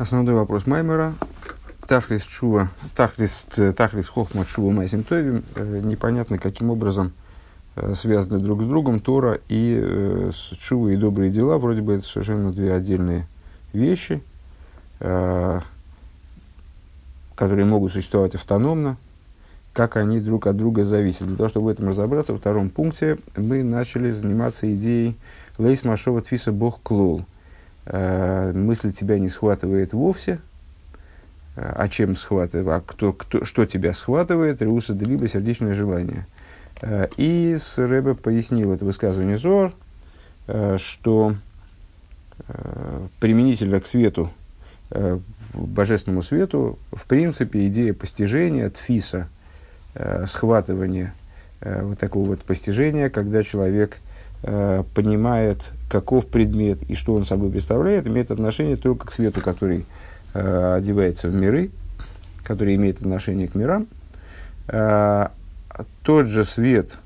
Основной вопрос Маймера. Тахлис Чува, Тахлис, Тахлис Хохма Чува Майсим Тойвим. Э, непонятно, каким образом э, связаны друг с другом Тора и э, Чува и добрые дела. Вроде бы это совершенно две отдельные вещи, э, которые могут существовать автономно, как они друг от друга зависят. Для того, чтобы в этом разобраться, во втором пункте мы начали заниматься идеей Лейс Машова Твиса Бог Клол – э, мысль тебя не схватывает вовсе, э, а чем схватывает, а кто, кто, что тебя схватывает, Реуса либо сердечное желание. Э, и с Рэбе пояснил это высказывание Зор, э, что э, применительно к свету, э, божественному свету, в принципе, идея постижения, тфиса, э, схватывания, э, вот такого вот постижения, когда человек э, понимает каков предмет и что он собой представляет, имеет отношение только к свету, который э, одевается в миры, который имеет отношение к мирам. Э, тот же свет,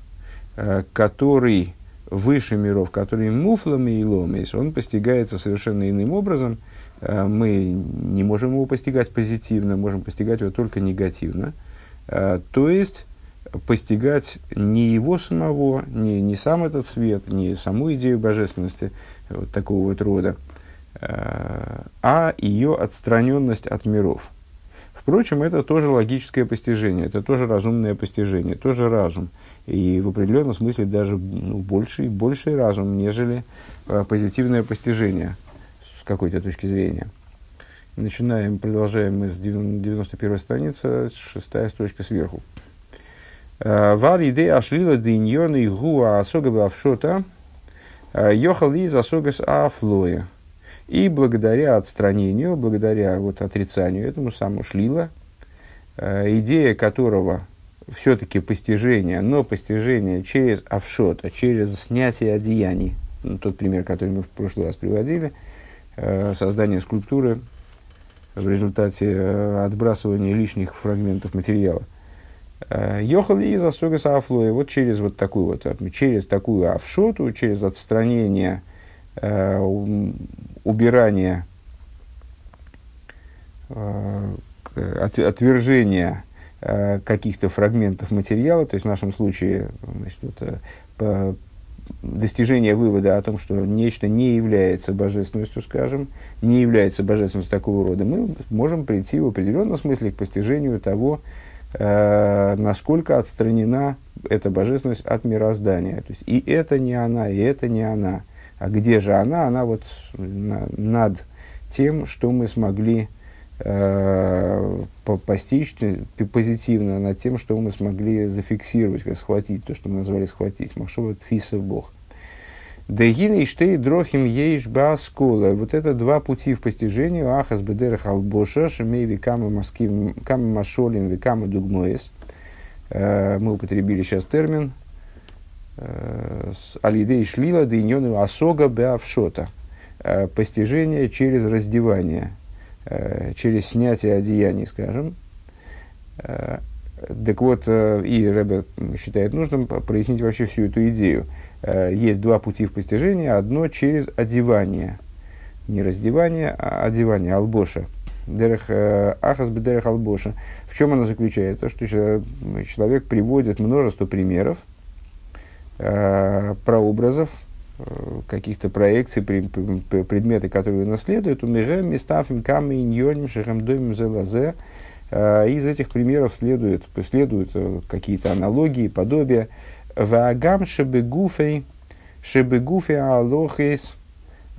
э, который выше миров, который муфлами и ломис, он постигается совершенно иным образом. Э, мы не можем его постигать позитивно, можем постигать его только негативно. Э, то есть, постигать не его самого, не, не сам этот свет, не саму идею божественности вот такого вот рода, э, а ее отстраненность от миров. Впрочем, это тоже логическое постижение, это тоже разумное постижение, тоже разум. И в определенном смысле даже ну, больший, больший разум, нежели э, позитивное постижение с какой-то точки зрения. Начинаем, продолжаем мы с 91 страницы, шестая строчка сверху. Вар идея ашлила диньон и гуа асога авшота йохал из асогас афлоя. И благодаря отстранению, благодаря вот отрицанию этому самому шлила, идея которого все-таки постижение, но постижение через авшота, через снятие одеяний, ну, тот пример, который мы в прошлый раз приводили, создание скульптуры в результате отбрасывания лишних фрагментов материала – Э, Йохали из Асугас Афлоя, вот через вот такую вот, через такую авшоту, через отстранение, э, убирание, э, отвержение э, каких-то фрагментов материала, то есть в нашем случае значит, вот, достижение вывода о том, что нечто не является божественностью, скажем, не является божественностью такого рода, мы можем прийти в определенном смысле к постижению того, э, насколько отстранена эта божественность от мироздания. То есть и это не она, и это не она. А где же она? Она вот на, над тем, что мы смогли э, постичь позитивно, над тем, что мы смогли зафиксировать, схватить, то, что мы назвали схватить. Махшова Тфиса Бог. Дегина и штей дрохим ейш баскола. Вот это два пути в постижению. Ахас бедерах албоша, шемей векама маским, кама машолим, векама дугмоес. Э, мы употребили сейчас термин. Э, алидей шлила дейнену асога беавшота. Э, постижение через раздевание, через снятие одеяний, скажем. Так вот, и Рэбе считает нужным прояснить вообще всю эту идею. Э, есть два пути в постижении. Одно через одевание. Не раздевание, а одевание, албоша. Дерех, э, ахас бедерех албоша. В чем она заключается? Что человек приводит множество примеров, э, прообразов, каких-то проекций, предметы, которые наследуют, умирем, мистафим, камы, иньоним, шехамдомим, зелазе. Из этих примеров следуют, следуют какие-то аналогии, подобия, Ваагам шебегуфей, шебегуфей алохис,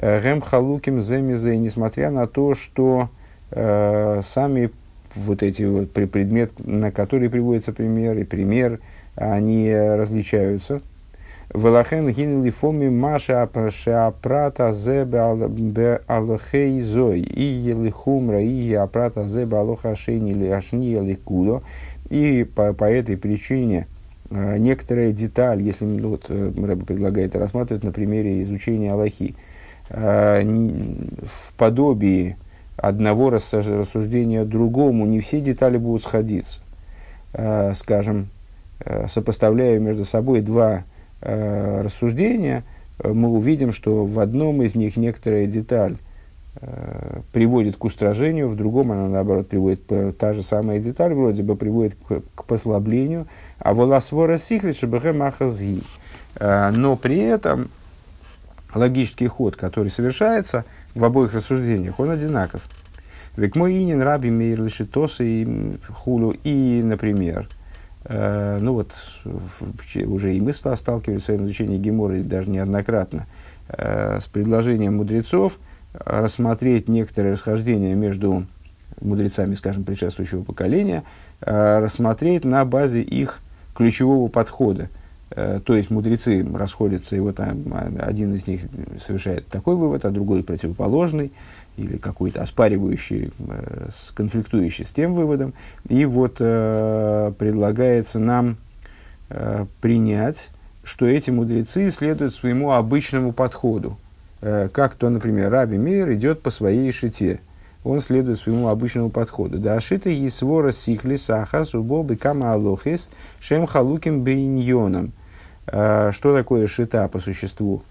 гем халуким земизе, несмотря на то, что э, сами вот эти вот предмет, на который приводится пример, и пример, они различаются. Велахен гинли фоми маша шеапрата зебе алохей зой. И елихумра, и апрата зебе алоха шейни ли ашни еликудо. И по, по этой причине некоторая деталь, если ну, вот, э, Рэбе предлагает рассматривать на примере изучения Аллахи, э, в подобии одного рассуждения другому не все детали будут сходиться. Скажем, сопоставляя между собой два рассуждения, мы увидим, что в одном из них некоторая деталь э, приводит к устражению, в другом она, наоборот, приводит, та же самая деталь вроде бы приводит к, к послаблению, а волосвора сихлит шабахе махазги. Э, но при этом логический ход, который совершается в обоих рассуждениях, он одинаков. Век мой инин раби мейр лишитоса и хулю. И, например, э, ну вот уже и мы сталкивались в своем изучении Гемора даже неоднократно э, с предложением мудрецов рассмотреть некоторые расхождения между мудрецами, скажем, предшествующего поколения, э, рассмотреть на базе их ключевого подхода. Э, то есть мудрецы расходятся, и вот один из них совершает такой вывод, а другой противоположный, или какой-то оспаривающий, э, конфликтующий с тем выводом. И вот предлагается нам принять, что эти мудрецы следуют своему обычному подходу. Э, как то, например, Раби Мейер идет по своей шите. Он следует своему обычному подходу. Да шита есвора сихли сахас убобы кама алохис шем халуким бейньоном. Э, что такое шита по существу?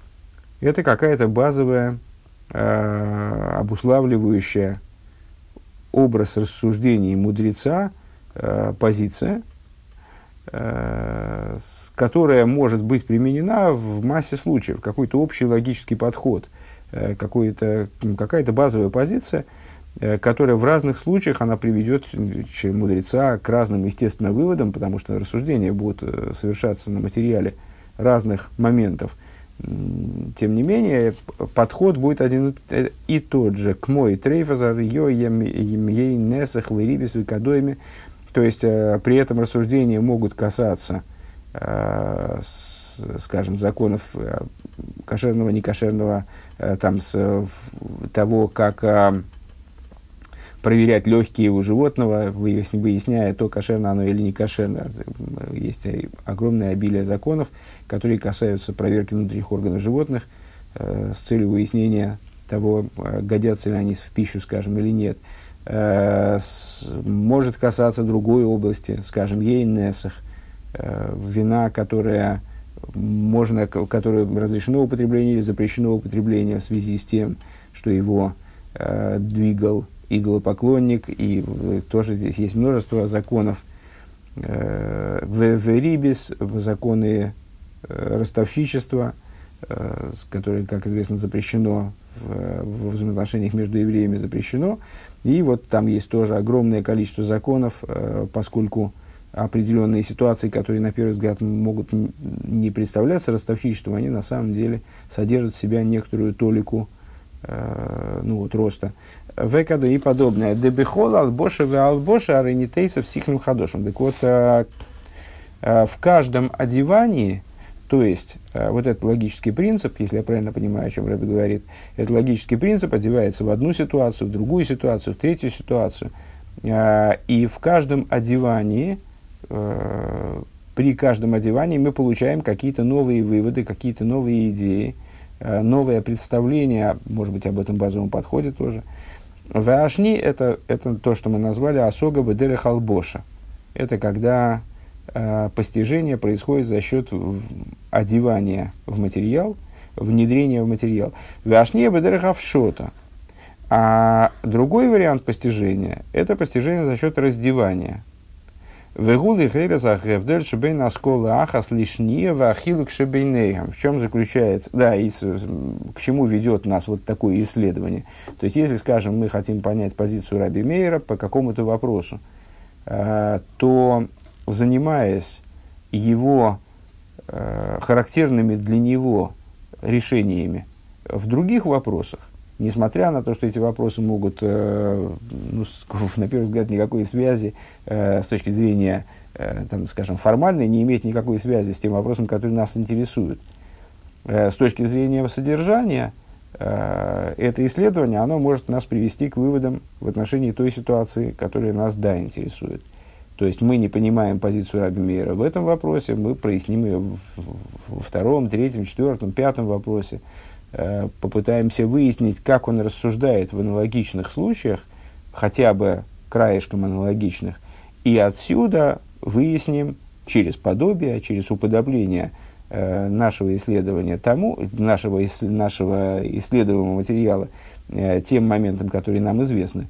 Это какая-то базовая, э, обуславливающая образ рассуждений мудреца позиция, которая может быть применена в массе случаев, какой-то общий логический подход, э, какая-то базовая позиция, э, которая в разных случаях она приведет мудреца к разным, естественно, выводам, потому что рассуждения будут э, совершаться на материале разных моментов. Тем не менее, подход будет один и тот же. К мой трейфазар, йо, ей, несах, вырибис, викадойми. То есть, при этом рассуждения могут касаться Э, с, скажем, законов э, кошерного, некошерного, э, там, с, того, как проверять легкие у животного, выясняя то, кошерно оно или не кошерно. Есть огромное обилие законов, которые касаются проверки внутренних органов животных э, с целью выяснения того, годятся ли они в пищу, скажем, или нет. Э, может касаться другой области, скажем, ейнесах, Э, вина, которая можно, которое разрешено употребление или запрещено употребление в связи с тем, что его э, двигал идолопоклонник, и в, тоже здесь есть множество законов э, в, в рибис, законы э, ростовщичества, э, которые, как известно, запрещено в, в взаимоотношениях между евреями запрещено. И вот там есть тоже огромное количество законов, э, поскольку определенные ситуации, которые на первый взгляд могут не представляться ростовщичеством, они на самом деле содержат в себя некоторую толику э, ну, вот, роста. Векаду и подобное. Дебихол албоша ве албоша аренитейса всихним хадошем. Так вот, э, э, в каждом одевании, то есть, э, вот этот логический принцип, если я правильно понимаю, о чем Рэбби говорит, этот логический принцип одевается в одну ситуацию, в другую ситуацию, в третью ситуацию. Э, и в каждом одевании – Э, при каждом одевании мы получаем какие-то новые выводы, какие-то новые идеи, э, новое представление, может быть, об этом базовом подходе тоже. Вашни это, это то, что мы назвали осога бедере халбоша. Это когда постижение происходит за счет одевания в материал, внедрения в материал. Вашни бедере хавшота. А другой вариант постижения – это постижение за счет раздевания – Вегули хейреза гевдель шебейн аскола ахас лишние вахилук шебейнейхам. В чем заключается, да, и к чему ведет нас вот такое исследование. То есть, если, скажем, мы хотим понять позицию Раби Мейера по какому-то вопросу, э, то, занимаясь его э, характерными для него решениями в других вопросах, несмотря на то, что эти вопросы могут, э, ну, на первый взгляд, никакой связи э, с точки зрения, э, там, скажем, формальной, не иметь никакой связи с тем вопросом, который нас интересует. Э, с точки зрения содержания, э, это исследование, оно может нас привести к выводам в отношении той ситуации, которая нас, да, интересует. То есть мы не понимаем позицию Раби в этом вопросе, мы проясним ее во втором, третьем, четвертом, пятом вопросе. Э, попытаемся выяснить, как он рассуждает в аналогичных случаях, хотя бы краешком аналогичных, и отсюда выясним через подобие, через уподобление э, нашего исследования тому, нашего, нашего исследуемого материала э, тем моментам, которые нам известны,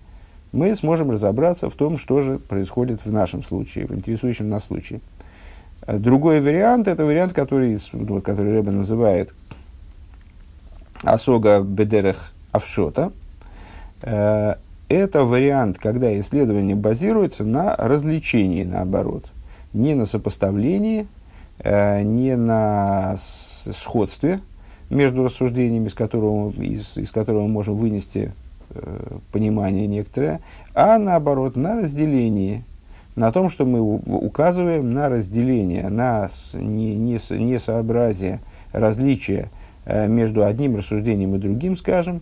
мы сможем разобраться в том, что же происходит в нашем случае, в интересующем нас случае. Э, другой вариант – это вариант, который, вот, который Рэбе называет «Асога бедерех авшота». Э, это вариант, когда исследование базируется на развлечении, наоборот. Не на сопоставлении, э, не на сходстве между рассуждениями, из которого, из, из которого мы можем вынести понимание некоторое, а наоборот на разделении – на том, что мы указываем на разделение, на несообразие, различие э, между одним рассуждением и другим, скажем,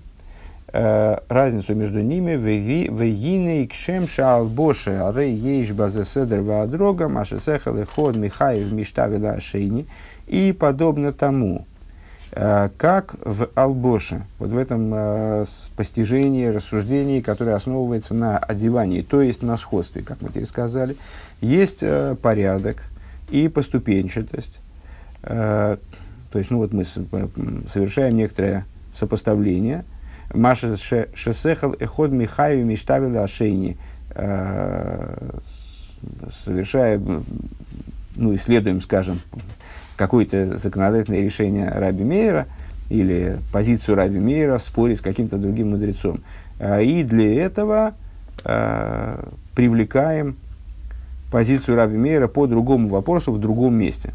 э, разницу между ними вегины кшем шал боше аре ейш базеседер ваадрога машесехал и ход михаев миштавила шейни и подобно тому, Э, как в Албоше, вот в этом э, постижении, рассуждении, которое основывается на одевании, то есть на сходстве, как мы тебе сказали, есть э, порядок и поступенчатость. Э, то есть, ну вот мы совершаем некоторое сопоставление. Маша шесехал эход михаю миштавила ашейни. Совершая, ну, исследуем, скажем, какое-то законодательное решение Раби Мейера или позицию Раби Мейера в споре с каким-то другим мудрецом. А, и для этого э, привлекаем позицию Раби Мейера по другому вопросу в другом месте.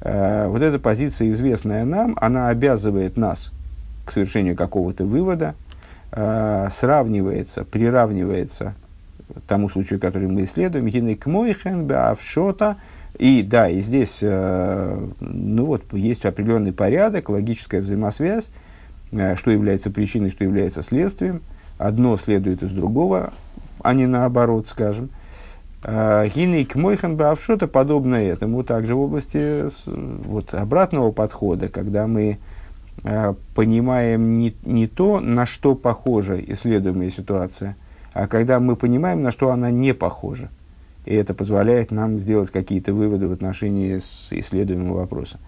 Э, вот эта позиция, известная нам, она обязывает нас к совершению какого-то вывода, э, сравнивается, приравнивается тому случаю, который мы исследуем, к мойхен беавшота, и да, и здесь, э, ну вот, есть определенный порядок, логическая взаимосвязь, э, что является причиной, что является следствием. Одно следует из другого, а не наоборот, скажем. Э, Гиней к Мойхан что-то подобное этому также в области вот, обратного подхода, когда мы понимаем не, не то, на что похожа исследуемая ситуация, а когда мы понимаем, на что она не похожа и это позволяет нам сделать какие-то выводы в отношении исследуемого вопроса.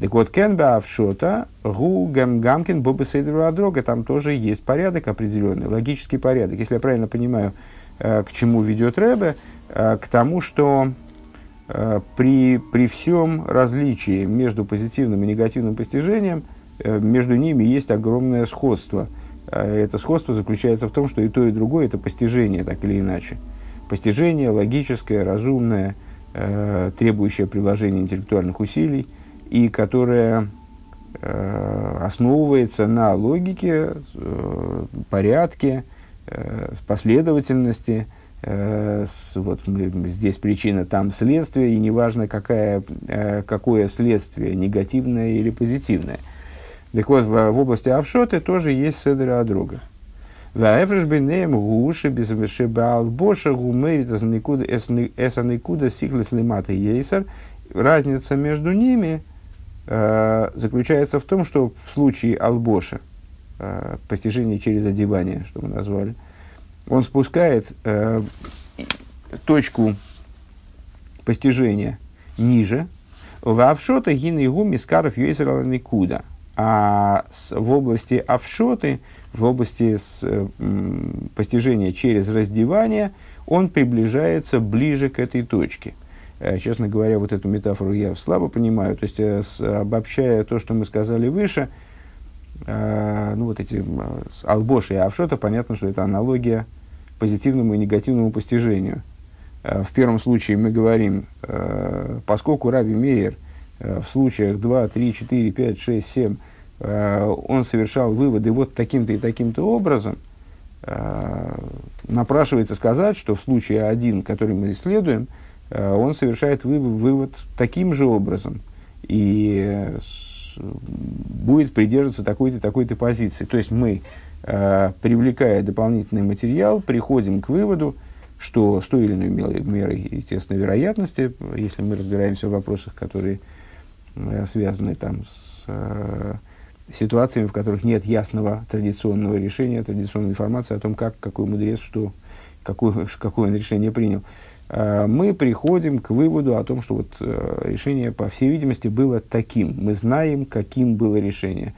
Так вот, кенба авшота, гу гам гамкин боба дрога, там тоже есть порядок определенный, логический порядок. Если я правильно понимаю, э, к чему ведет Рэбе, э, к тому, что э, при, при всем различии между позитивным и негативным постижением, между ними есть огромное сходство. Это сходство заключается в том, что и то, и другое – это постижение, так или иначе постижение логическое, разумное, э, требующее приложения интеллектуальных усилий и которое э, основывается на логике, э, порядке, э, последовательности. Э, с, вот здесь причина, там следствие, и неважно, какая, э, какое следствие, негативное или позитивное. Так вот, в, в области авшоты тоже есть седра друга. Ваэфреш бенеем гуши без шебал боша гумерит эсаникуда сихлес лимата ейсер. Разница между ними э, заключается в том, что в случае албоша, э, постижение через одевание, что мы назвали, он спускает э, точку постижения ниже, в авшота гин и гуми скаров никуда. А в области авшоты – в области с, э, постижения через раздевание, он приближается ближе к этой точке. Э, честно говоря, вот эту метафору я слабо понимаю. То есть, э, с, обобщая то, что мы сказали выше, э, ну вот эти с Албош и Авшота, понятно, что это аналогия позитивному и негативному постижению. Э, в первом случае мы говорим, э, поскольку Раби Мейер э, в случаях 2, 3, 4, 5, 6, 7 Э, он совершал выводы вот таким-то и таким-то образом, э, напрашивается сказать, что в случае один, который мы исследуем, э, он совершает вывод таким же образом и будет придерживаться такой-то такой-то позиции. То есть мы, привлекая дополнительный материал, приходим к выводу, что с той или иной мерой, естественно, вероятности, если мы разбираемся в вопросах, которые связаны там с ситуациями, в которых нет ясного традиционного решения, традиционной информации о том, как, какой мудрец, что, какое, какое он решение принял, а, мы приходим к выводу о том, что вот э, решение, по всей видимости, было таким. Мы знаем, каким было решение.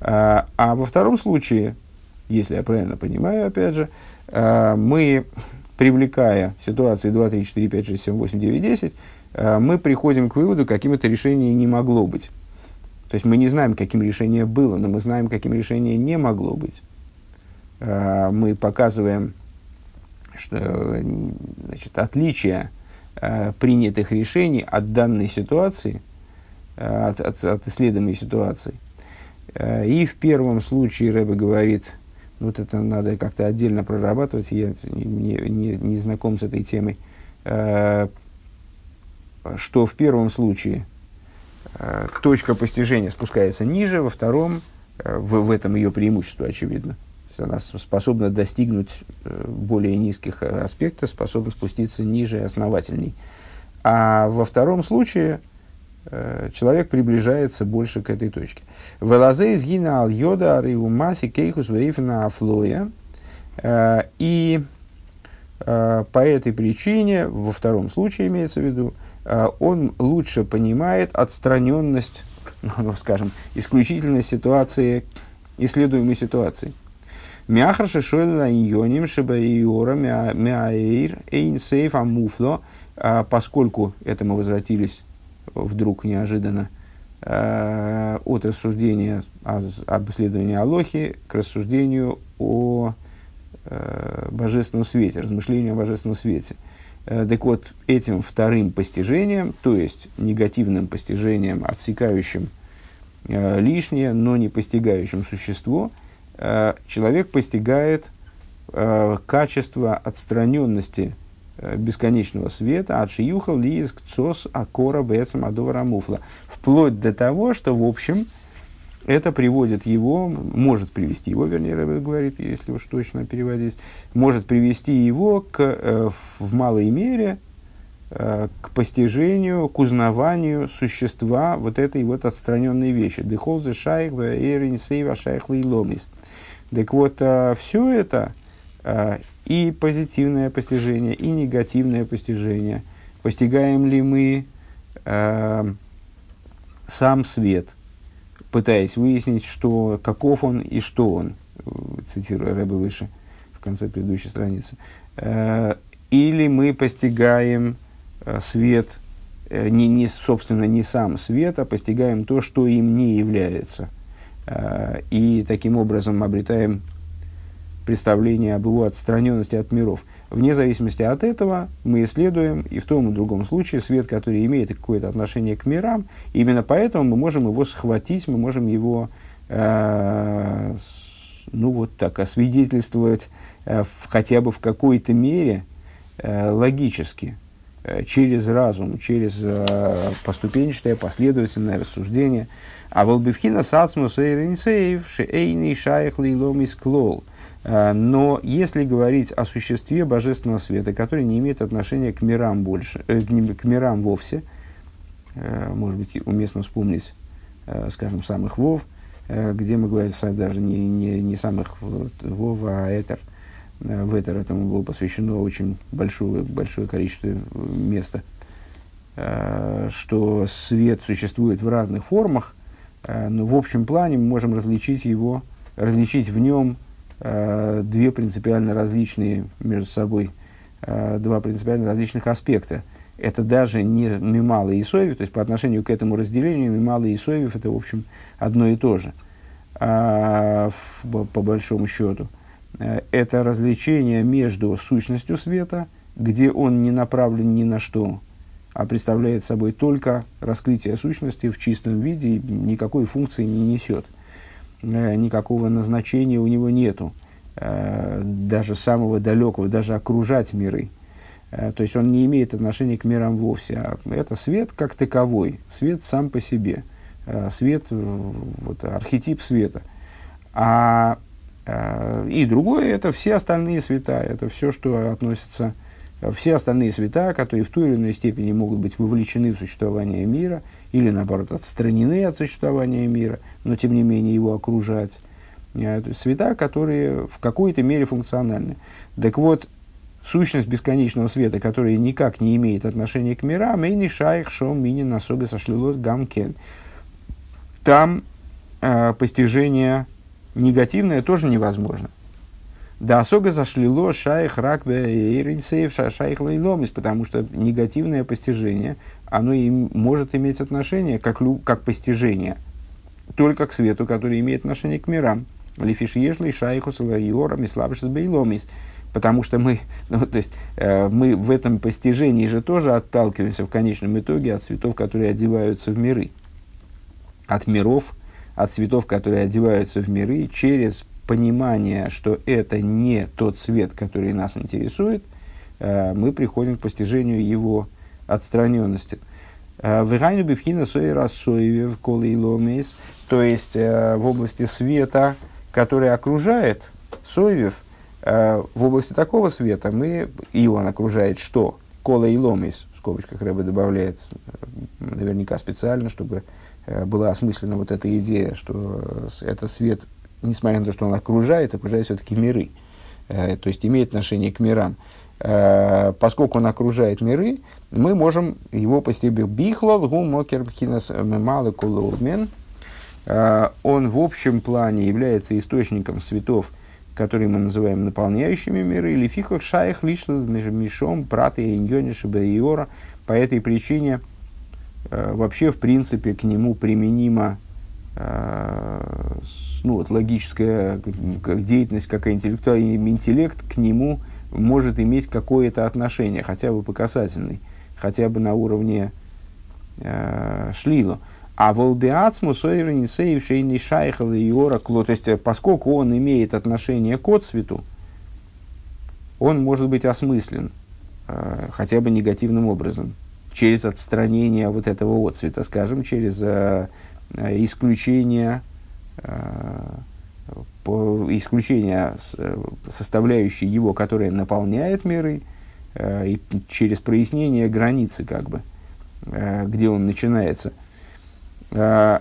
А, а во втором случае если я правильно понимаю, опять же, э, мы, привлекая ситуации 2, 3, 4, 5, 6, 7, 8, 9, 10, мы приходим к выводу, каким это решение не могло быть. То есть мы не знаем, каким решение было, но мы знаем, каким решение не могло быть. Э, мы показываем что, значит, отличие э, принятых решений от данной ситуации, от, от, от исследуемой ситуации – и в первом случае Рэбе говорит, ну, вот это надо как-то отдельно прорабатывать, я не, не, не знаком с этой темой, что в первом случае точка постижения спускается ниже, во втором, в, в этом ее преимущество, очевидно. Она способна достигнуть более низких аспектов, способна спуститься ниже и основательней. А во втором случае Э, человек приближается больше к этой точке. Велазе изгинал йода ариумаси кейхус вейфна афлоя. Э, и э, по этой причине, во втором случае имеется в виду, он лучше понимает отстраненность, ну, скажем, исключительность ситуации, исследуемой ситуации. Мяхар шешойла иньоним шебаиора мяэйр эйн сейф амуфло, поскольку это мы возвратились вдруг неожиданно э, от рассуждения об исследовании Алохи к рассуждению о э, божественном свете, размышлению о божественном свете. Э, так вот, этим вторым постижением, то есть негативным постижением, отсекающим э, лишнее, но не постигающим существо, э, человек постигает качество отстраненности бесконечного света, от шиюхал лииск цос акора бецам адовара муфла. Вплоть до того, что, в общем, это приводит его, может привести его, вернее, Рэбе говорит, если уж точно переводить, может привести его к, э, в малой мере э, к постижению, к узнаванию существа вот этой вот отстраненной вещи. Дехолзе шайх, сейва шайх ломис. Так вот, все это и позитивное постижение, и негативное постижение. Постигаем ли мы э, сам свет, пытаясь выяснить, что, каков он и что он, цитирую Рэбе выше в конце предыдущей страницы. Э, или мы постигаем э, свет, э, не, не, собственно, не сам свет, а постигаем то, что им не является. Э, и таким образом обретаем представление об его отстраненности от миров. Вне зависимости от этого мы исследуем и в том и другом случае свет, который имеет какое-то отношение к мирам. Именно поэтому мы можем его схватить, мы можем его э, ну вот так освидетельствовать э, в, хотя бы в какой-то мере э, логически, э, через разум, через э, поступенчатое, последовательное рассуждение. А волбивхина сацмус эйринсейв шеэйни шайх лейлом клол – Э, но если говорить о существе божественного света, который не имеет отношения к мирам больше, э, к мирам вовсе, э, может быть, уместно вспомнить, э, скажем, самых вов, э, где мы говорим даже не, не, не самых вов, а этер. Э, в этер этому было посвящено очень большое, большое количество места, э, что свет существует в разных формах, э, но в общем плане мы можем различить его, различить в нем Э, две принципиально различные между собой, э, два принципиально различных аспекта. Это даже не Мимала и Исоевев, то есть по отношению к этому разделению Мимала и Исоевев это, в общем, одно и то же, а, по большому счету. Э, это развлечение между сущностью света, где он не направлен ни на что, а представляет собой только раскрытие сущности в чистом виде никакой функции не несет – Э, никакого назначения у него нету, э, даже самого далекого, даже окружать миры. Э, то есть он не имеет отношения к мирам вовсе. А это свет как таковой, свет сам по себе, свет, вот, архетип света. А, и другое это все остальные света, это все, что относится, все остальные света, которые в той или иной степени могут быть вовлечены в существование мира – или наоборот отстранены от существования мира, но тем не менее его окружать. Э, света, которые в какой-то мере функциональны. Так вот, сущность бесконечного света, которая никак не имеет отношения к мирам, и шайх шом мини насога сошлилось гамкен. Там э, постижение негативное тоже невозможно. Да, особо зашлило шайх рак бейринсеев шайх лейломис, потому что негативное постижение, оно и может иметь отношение, как, лю, как постижение, только к свету, который имеет отношение к мирам. Лифиш ешли шайху салайора миславшис бейломис. Потому что мы, ну, то есть, э, мы в этом постижении же тоже отталкиваемся в конечном итоге от цветов, которые одеваются в миры. От миров, от цветов, которые одеваются в миры, через понимание, что это не тот цвет, который нас интересует, э, мы приходим к постижению его отстраненности. Э, Вегайну бифхина соира соевев колы ломис, то есть э, в области света, который окружает соевев, в области такого света мы, и он окружает что? Кола и ломис, в скобочках Рэбе добавляет, наверняка специально, чтобы была осмыслена вот эта идея, что это свет несмотря на то, что он окружает, окружает все-таки миры, э, то есть имеет отношение к мирам. Э, поскольку он окружает миры, мы можем его постепенно бихлол гу мокер бхинас мемалы кулоумен. Э, он в общем плане является источником светов, которые мы называем наполняющими миры, или фихах шаях лишь мишом праты и иньониши По этой причине вообще, в принципе, к нему применимо ну, вот, логическая как деятельность, как интеллектуальный интеллект к нему может иметь какое-то отношение, хотя бы по касательной, хотя бы на уровне э, шлила. А волбиацму сойренисеев шейни шайхал и оракло, то есть э, поскольку он имеет отношение к отцвету, он может быть осмыслен э, хотя бы негативным образом, через отстранение вот этого отцвета, скажем, через э, э исключение по исключения составляющей его, которая наполняет миры, э, и через прояснение границы, как бы, э, где он начинается. Э,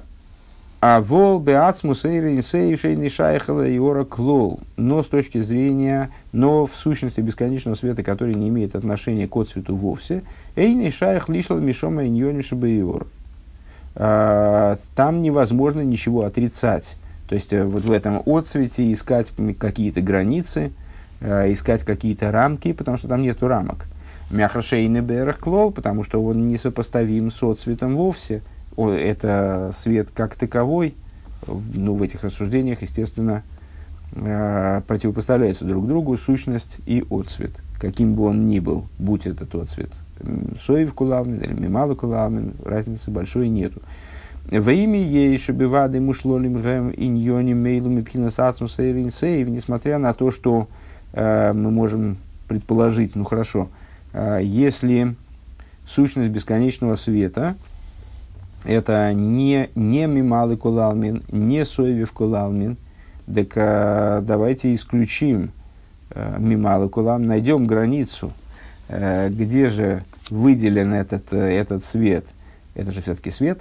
а вол беацмус эйринсейшейни шайхала и клол. Но с точки зрения, но в сущности бесконечного света, который не имеет отношения к отцвету вовсе, эйни шайх лишил мишома иньониши бейор. Там невозможно ничего отрицать. То есть э, вот в этом отцвете искать какие-то границы, э, искать какие-то рамки, потому что там нету рамок. Мяхрашейный берех клол, потому что он несопоставим с отцветом вовсе. Это свет как таковой, ну, в этих рассуждениях, естественно, э, противопоставляются друг другу сущность и отцвет, каким бы он ни был, будь этот отцвет соев кулавмин или мимала кулавмин, разницы большой нету. Во имя ей шабивады мушлолим гэм иньони мейлу мипхинасацм сейрин сейв, несмотря на то, что э, мы можем предположить, ну хорошо, э, если сущность бесконечного света, это не, не мималы кулалмин, не соевив кулалмин, так э, давайте исключим э, мималы кулам, найдем границу, э, где же выделен этот, э, этот свет, это же все-таки свет,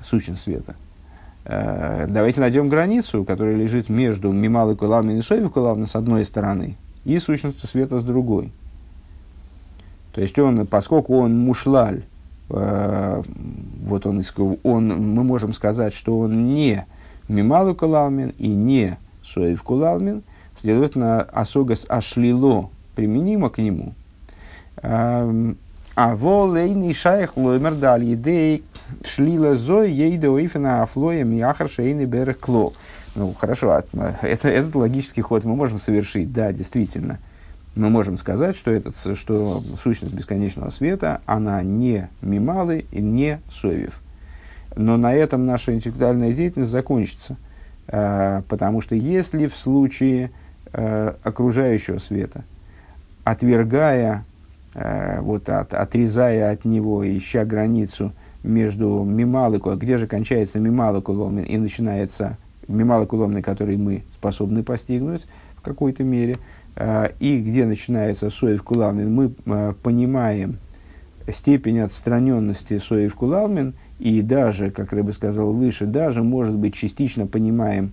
сущность света. Э, давайте найдем границу, которая лежит между Мималой Кулавной и Соевой Кулавной с одной стороны и сущностью света с другой. То есть он, поскольку он мушлаль, э, вот он, он, мы можем сказать, что он не Мималу Кулалмин и не Соев Кулалмин, следовательно, Асогас Ашлило применимо к нему. Эм, а волейный шайх лоймер дал едей шлила зой ейда уифена афлоя миахар шейный берег кло. Ну, хорошо, это, этот логический ход мы можем совершить, да, действительно. Мы можем сказать, что, этот, что сущность бесконечного света, она не мималы и не совев. Но на этом наша интеллектуальная деятельность закончится. Э, потому что если в случае окружающего света, отвергая вот от, отрезая от него, ища границу между мималы, где же кончается мималы куломин и начинается мималы куломин, который мы способны постигнуть в какой-то мере, э, и где начинается соев кулалмин, мы э, понимаем степень отстраненности соев кулалмин, и даже, как я бы сказал выше, даже, может быть, частично понимаем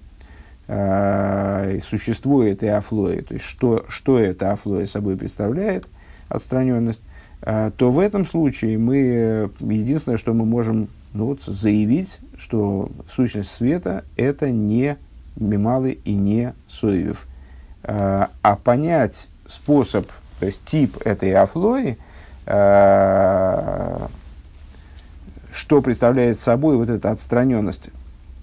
существо этой афлои, то есть что, что это афлоя собой представляет – отстраненность, а, то в этом случае мы, единственное, что мы можем ну, вот, заявить, что сущность света – это не мималы и не соевев. Э, а понять способ, то есть тип этой афлои, э, что представляет собой вот эта отстраненность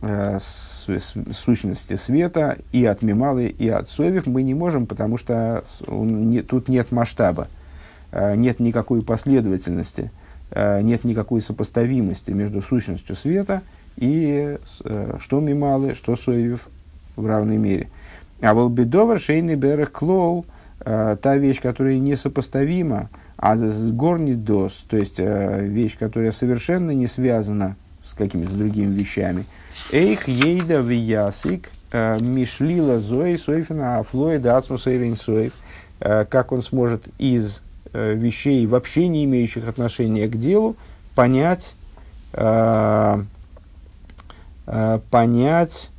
э, сущности света и от Мималы, и от Совев мы не можем, потому что не, тут нет масштаба, нет никакой последовательности, нет никакой сопоставимости между сущностью света и что Мималы, что Совев в равной мере. А был бедовар шейный берег клоу, э, та вещь, которая несопоставима, а с горнидос, то есть э, вещь, которая совершенно не связана с какими-то другими вещами. Эйх ейда виясик э, мишлила зои сойфина афлоида ацмуса и как он сможет из вещей, вообще не имеющих отношения к делу, понять, понять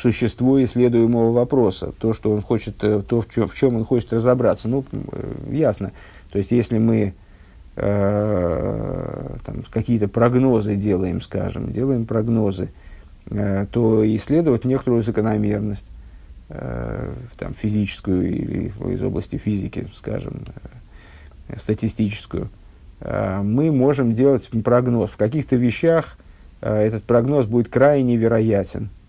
существо исследуемого вопроса, то, что он хочет, э, то, в чем, в чем он хочет разобраться. Ну, э, ясно. То есть, если мы э, какие-то прогнозы делаем, скажем, делаем прогнозы, э, то исследовать некоторую закономерность, э, там, физическую или из области физики, скажем, э, статистическую, э, мы можем делать прогноз. В каких-то вещах э, этот прогноз будет крайне вероятен –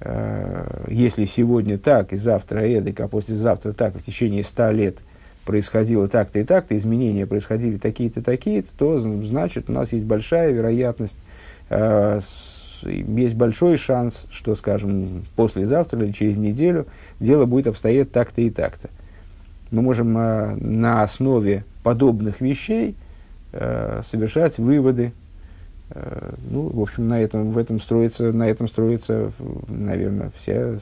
Э, если сегодня так, и завтра эдак, а послезавтра так, в течение ста лет происходило так-то и так-то, изменения происходили такие-то, такие-то, то значит у нас есть большая вероятность, э, есть большой шанс, что, скажем, послезавтра или через неделю дело будет обстоять так-то и так-то. Мы можем э, на основе подобных вещей совершать выводы, Э, ну, в общем, на этом, в этом строится, на этом строится, наверное, вся,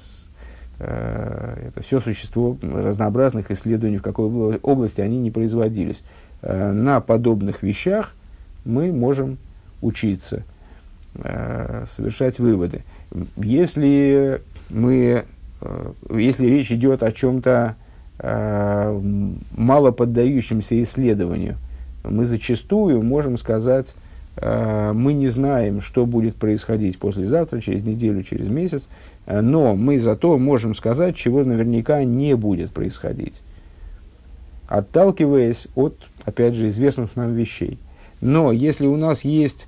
э, это все существо разнообразных исследований, в какой области они не производились. Э, на подобных вещах мы можем учиться, совершать выводы. Если мы, если речь идет о чем-то мало поддающемся исследованию, мы зачастую можем сказать, Э, мы не знаем, что будет происходить послезавтра, через неделю, через месяц, э, но мы зато можем сказать, чего наверняка не будет происходить, отталкиваясь от, опять же, известных нам вещей. Но если у нас есть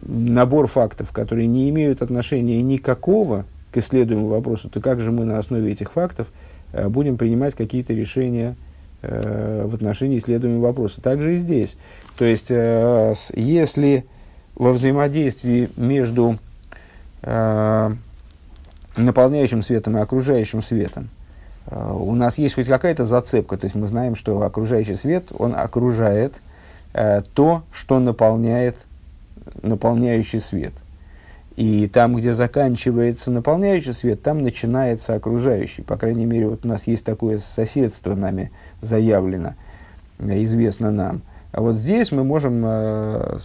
набор фактов, которые не имеют отношения никакого к исследуемому вопросу, то как же мы на основе этих фактов э, будем принимать какие-то решения в отношении исследуемого вопроса? Также и здесь. То есть, э, если во взаимодействии между э, наполняющим светом и окружающим светом э, у нас есть хоть какая-то зацепка, то есть мы знаем, что окружающий свет, он окружает то, что наполняет наполняющий свет. И там, где заканчивается наполняющий свет, там начинается окружающий. По крайней мере, вот у нас есть такое соседство нами заявлено, известно нам – а вот здесь мы можем, э,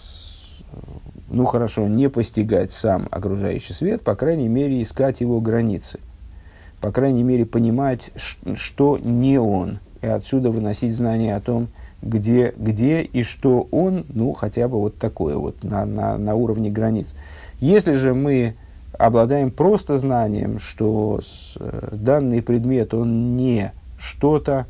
ну хорошо, не постигать сам окружающий свет, по крайней мере, искать его границы. По крайней мере, понимать, что не он. И отсюда выносить знания о том, где, где и что он, ну, хотя бы вот такое вот, на, на, на уровне границ. Если же мы обладаем просто знанием, что с, э, данный предмет, он не что-то,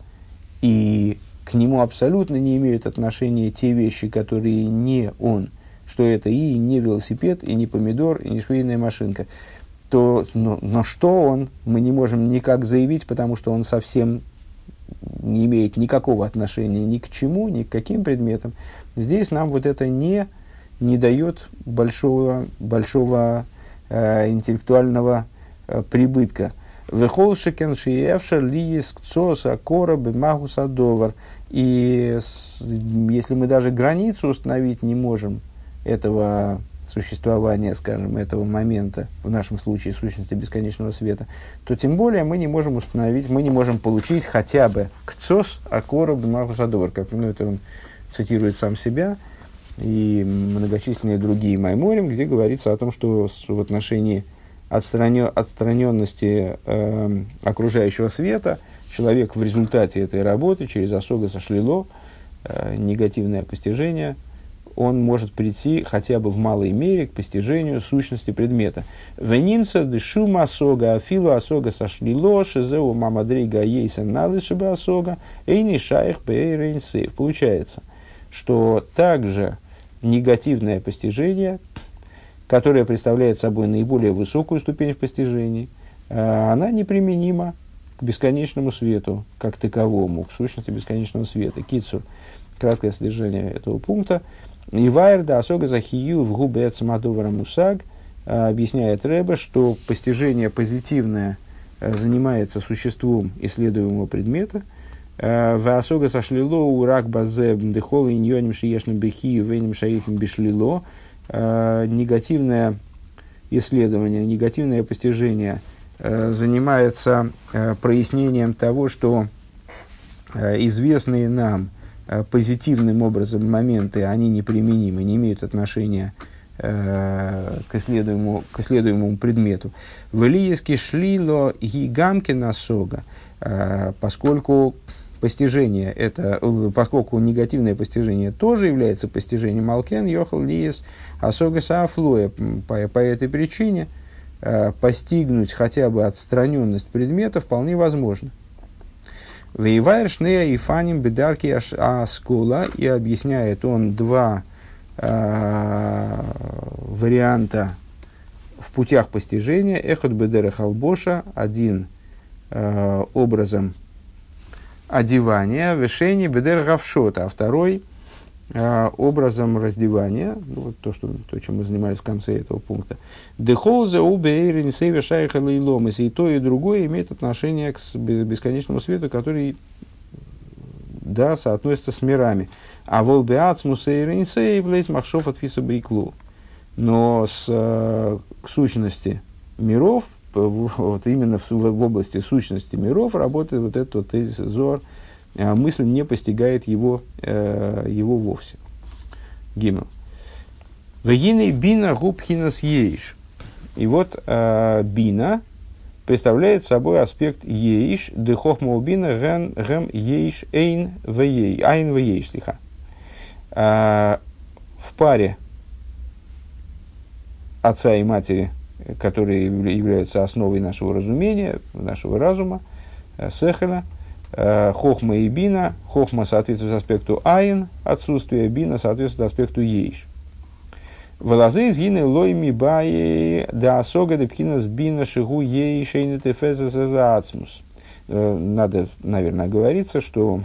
и к нему абсолютно не имеют отношения те вещи, которые не он, что это и не велосипед, и не помидор, и не швейная машинка, то, но, но что он, мы не можем никак заявить, потому что он совсем не имеет никакого отношения ни к чему, ни к каким предметам. Здесь нам вот это не, не дает большого, большого э, интеллектуального э, прибытка. Вехолшикен шиевшер ли кцоса кора бемагуса довар. И если мы даже границу установить не можем этого существования, скажем, этого момента, в нашем случае сущности бесконечного света, то тем более мы не можем установить, мы не можем получить хотя бы кцос акора бмахусадовар, как ну, это он цитирует сам себя, и многочисленные другие майморим, где говорится о том, что в отношении отстранен, отстраненности э, окружающего света – человек в результате этой работы, через осога сошлило, э, негативное постижение, он может прийти хотя бы в малой мере к постижению сущности предмета. Венимца дышума асога афилу асога сошлило шизеу мамадрига ейсен налышеба асога эйни шаих сейф. Получается, что также негативное постижение, которое представляет собой наиболее высокую ступень в постижении, э, она неприменима к бесконечному свету, как таковому, к сущности бесконечного света. Кицур – краткое содержание этого пункта. И Вайрда Асога Захию в губе Цамадовара Мусаг а, объясняет Рэбе, что постижение позитивное а, занимается существом исследуемого предмета. А, в Асога сошлило у рак базе дехол иньоним шиешным бехию веним шаихим бишлило. Негативное исследование, негативное постижение занимается прояснением того, что известные нам Э, позитивным образом моменты, они неприменимы, не имеют отношения э, к, исследуемому, к исследуемому предмету. В Илиеске шлило гигамки насога, э, поскольку постижение это, э, поскольку негативное постижение тоже является постижением Алкен, Йохал Лиес, Асога Саафлоя, по, по этой причине э, постигнуть хотя бы отстраненность предмета вполне возможно. Шнея и фаним бедарки аскула, и объясняет он два э, варианта в путях постижения. Эхот бедера халбоша, один э, образом одевания, вешение бедер гавшота, а второй – а, образом раздевания, ну, вот то, что, то, чем мы занимались в конце этого пункта. Дехолзе убейрин сейве шайха лейломес. И то, и другое имеет отношение к бесконечному свету, который да, соотносится с мирами. А волбеац мусейрин сейв лейс махшов от фиса бейклу. Но с, э, к сущности миров, вот именно в, в области сущности миров работает вот этот вот тезис Зор – мысль не постигает его, э, его вовсе. Гимл. Вегины бина губхинас ейш. И вот э, бина представляет собой аспект ейш, дыхохма бина ген гем ейш эйн вейш, айн вейш, слиха. Э, в паре отца и матери, которые являются основой нашего разумения, нашего разума, э, сехеля – Э, хохма и бина. Хохма соответствует аспекту айн, отсутствие бина соответствует аспекту ейш. Валазы из гины лойми баи да де пхинас бина шигу ей шейнет ацмус. Э, надо, наверное, говориться, что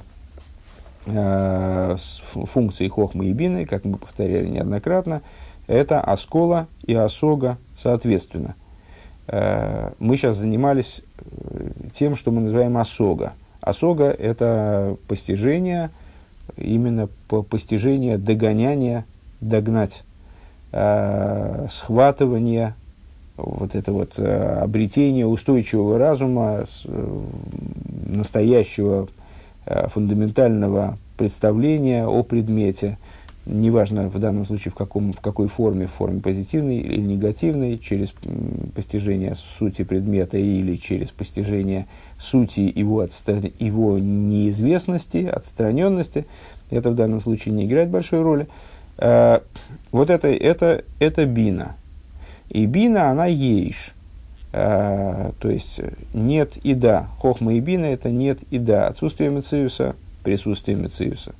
э, функции хохмы и бины, как мы повторяли неоднократно, это оскола и осога соответственно. Э, мы сейчас занимались тем, что мы называем осога. Осога – это постижение, именно по постижение, догоняние, догнать, э, схватывание, вот это вот э, обретение устойчивого разума, э, настоящего э, фундаментального представления о предмете – неважно в данном случае в, каком, в какой форме, в форме позитивной или негативной, через постижение сути предмета или через постижение сути его, отстра... его неизвестности, отстраненности, это в данном случае не играет большой роли. А, вот это, это, это бина. И бина, она ейш. А, то есть нет и да. Хохма и бина это нет и да. Отсутствие мециуса, присутствие мециуса.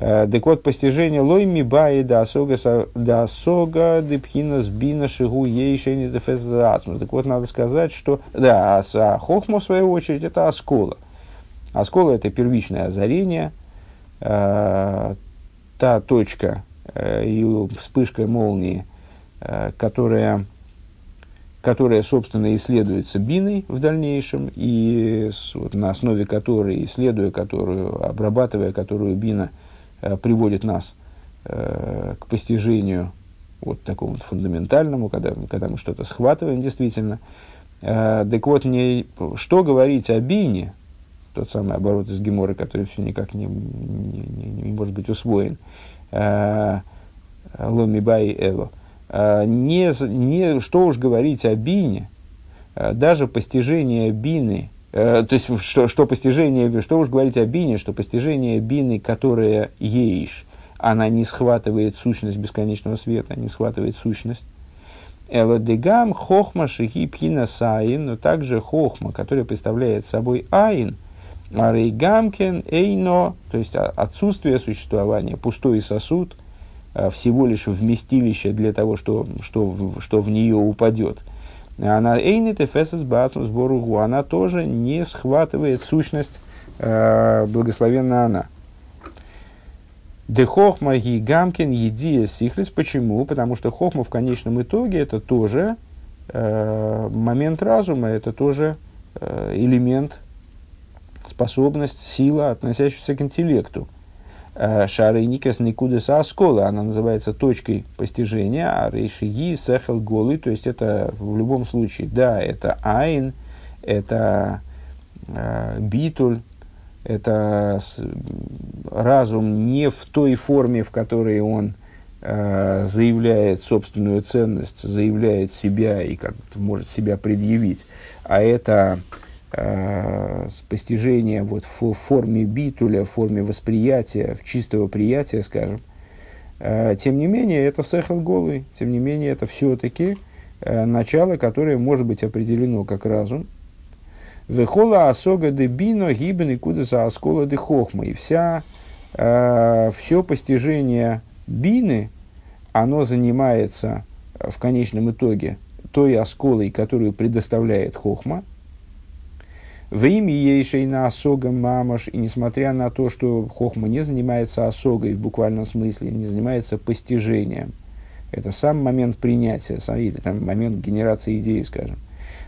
Э, так вот, постижение лой ми баи да сога депхина сбина шигу ей шейни дефес Так вот, надо сказать, что да, а хохма, в свою очередь, это оскола. Оскола – это первичное озарение, э, та точка э, и вспышка молнии, которая, которая, собственно, исследуется биной в дальнейшем, и вот, на основе которой, исследуя которую, обрабатывая которую бина – приводит нас э, к постижению вот такому вот фундаментальному, когда, когда мы что-то схватываем действительно. Э, так вот, не, что говорить о бине, тот самый оборот из Гемора, который все никак не, не, не, не может быть усвоен, Ломи Бай Эво, не, не, что уж говорить о бине, даже постижение бины Э, то есть, что, что постижение, что уж говорить о бине, что постижение бины, которая ейш, она не схватывает сущность бесконечного света, не схватывает сущность. Элодегам хохма шихи пхина саин, но также хохма, которая представляет собой айн, арейгамкен эйно, то есть отсутствие существования, пустой сосуд, а, всего лишь вместилище для того, что, что, что в нее упадет. Она эйнит эфесес бацм сборугу, она тоже не схватывает сущность, э, благословенна она. Де хохма ги гамкин едия сихлис. Почему? Потому что хохма в конечном итоге это тоже э, момент разума, это тоже э, элемент, способность, сила, относящаяся к интеллекту. Э, Шары никас никудеса аскола, она называется точкой постижения, а рейшиги сехел голый, то есть это в любом случае, да, это айн, это э, битуль, это разум не в той форме, в которой он э, заявляет собственную ценность, заявляет себя и как может себя предъявить, а это э, постижение вот в форме битуля, в форме восприятия, чистого приятия, скажем. Э, тем не менее, это сехал голый, тем не менее, это все-таки э, начало, которое может быть определено как разум – Вехола асога де бино гибен и куда за оскола де хохма. И вся, э, все постижение бины, оно занимается в конечном итоге той осколой, которую предоставляет хохма. В имя ейшей на осога мамаш, и несмотря на то, что хохма не занимается осогой в буквальном смысле, не занимается постижением, это сам момент принятия, или там, момент генерации идеи, скажем.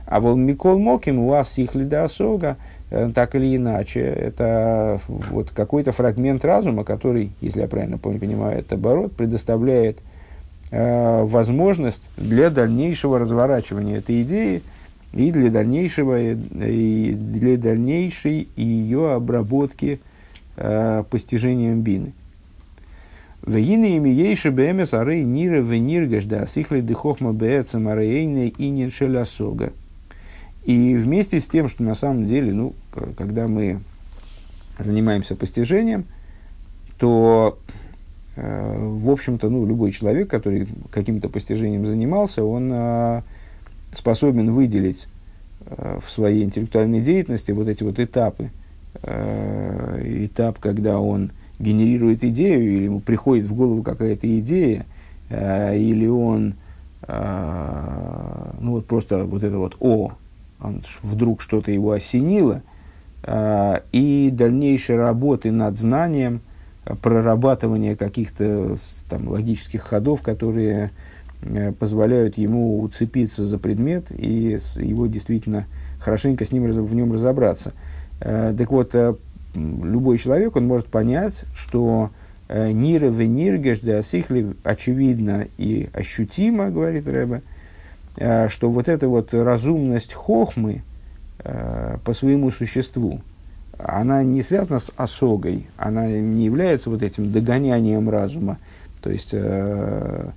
А вол Микол Моким у вас их лидосога, э, так или иначе, это вот какой-то фрагмент разума, который, если я правильно понимаю, это оборот, предоставляет э, возможность для дальнейшего разворачивания этой идеи и для дальнейшего и для дальнейшей ее обработки э, постижением бины. Вегины ими ейши бэмес ары нира вениргаш да сихли дыхохма бээцам арейне и ниншелясога. И вместе с тем, что на самом деле, ну, когда мы занимаемся постижением, то, э, в общем-то, ну, любой человек, который каким-то постижением занимался, он э, способен выделить э, в своей интеллектуальной деятельности вот эти вот этапы. Э, этап, когда он генерирует идею, или ему приходит в голову какая-то идея, э, или он, ну, вот просто вот это вот «о», он вдруг что-то его осенило, и дальнейшей работы над знанием, прорабатывание каких-то там, логических ходов, которые позволяют ему уцепиться за предмет и его действительно хорошенько с ним в нем разобраться. Э, так вот, э, любой человек, он может понять, что Нира вениргеш да сихли очевидно и ощутимо, говорит Рэбе, Э, что вот эта вот разумность хохмы э, по своему существу, она не связана с осогой, она не является вот этим догонянием разума, то есть э,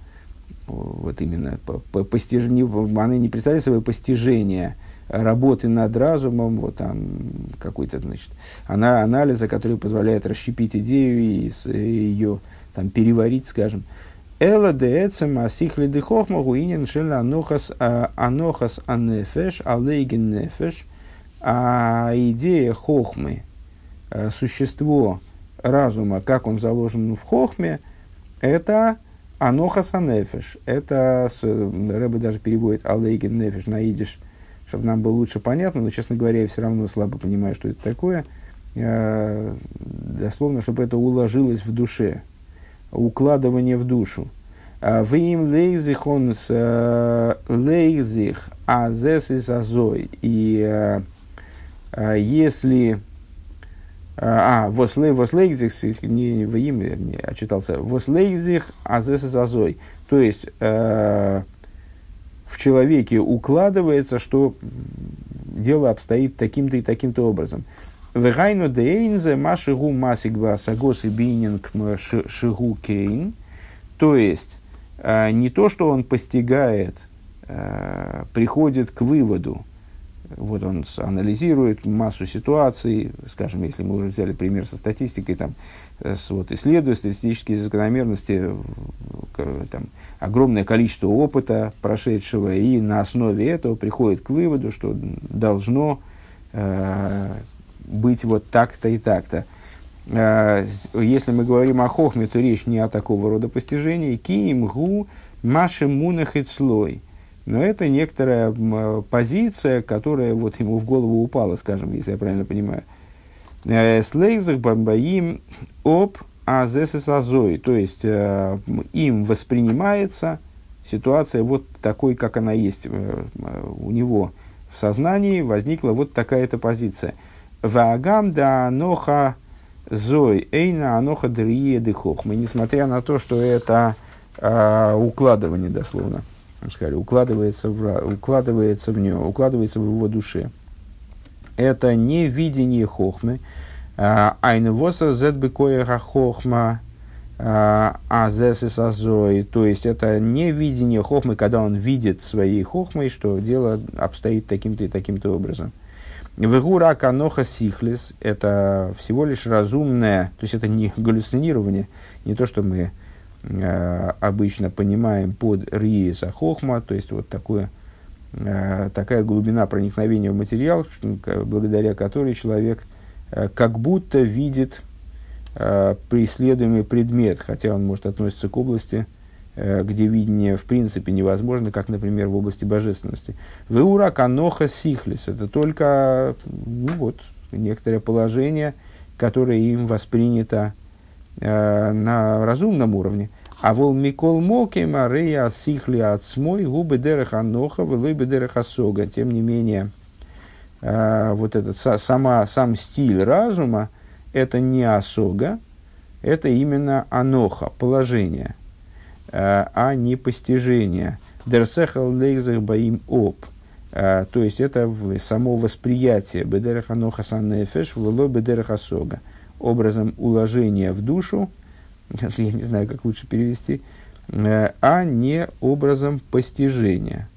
вот именно по, постижение, она не представляет собой постижение работы над разумом, вот там какой-то, значит, она анализа, который позволяет расщепить идею и, и ее там переварить, скажем. Эла де асихли де хохма гуинин шел анохас а, анохас анефеш алейген нефеш. А идея хохмы, а, существо разума, как он заложен в хохме, это анохас анефеш. Это, Рэбе даже переводит алейген нефеш на идиш, чтобы нам было лучше понятно, но, честно говоря, я все равно слабо понимаю, что это такое. А, дословно, чтобы это уложилось в душе укладывание в душу. А, в им лейзих он с э, лейзих азес и азой. И э, э, если... А, вослейзих, не в им, не, а читался, вослейзих азес и азой. То есть, в человеке укладывается, что дело обстоит таким-то и таким-то образом. Вегайну дейнзе машигу масигва сагос и бининг шигу кейн. То есть, э, не то, что он постигает, э, приходит к выводу, вот он анализирует массу ситуаций, скажем, если мы уже взяли пример со статистикой, там, с, вот, исследуя статистические закономерности, там, огромное количество опыта прошедшего, и на основе этого приходит к выводу, что должно э, быть вот так-то и так-то. Э, если мы говорим о хохме, то речь не о такого рода постижении. Киим гу маши мунах слой – но это некоторая позиция, которая вот ему в голову упала, скажем, если я правильно понимаю. Э, Слейзах бамбаим об азесесазой, то есть э, им воспринимается ситуация вот такой, как она есть э, у него в сознании, возникла вот такая-то позиция. Ваагам да аноха зой эйна аноха дрие дыхохмы. Несмотря на то, что это укладывание дословно – сказали, укладывается в, укладывается в него, укладывается в его душе. Это не видение хохмы, айнвоса зетбекоеха хохма, азесисазой, то есть это не видение хохмы, когда он видит своей хохмой, что дело обстоит таким-то и таким-то образом. Вегура каноха сихлис – это всего лишь разумное, то есть это не галлюцинирование, не то, что мы обычно понимаем под риеса хохма, то есть вот такое, э, такая глубина проникновения в материал, благодаря которой человек э, как будто видит преследуемый предмет, хотя он может относиться к области, где видение в принципе невозможно, как, например, в области божественности. Веура каноха сихлис – это только ну, вот, некоторое положение, которое им воспринято Э, на разумном уровне. А вол микол моки мария сихли от смой губы дереха ноха велой дереха сога. Тем не менее, э, вот этот сама, сам стиль разума это не осога, это именно аноха, положение, э, а не постижение. Дерсехал лейзах баим об. То есть это само восприятие бедереха ноха саннефеш, вло бедереха сога образом уложения в душу, я не знаю, как лучше перевести, э, а не образом постижения.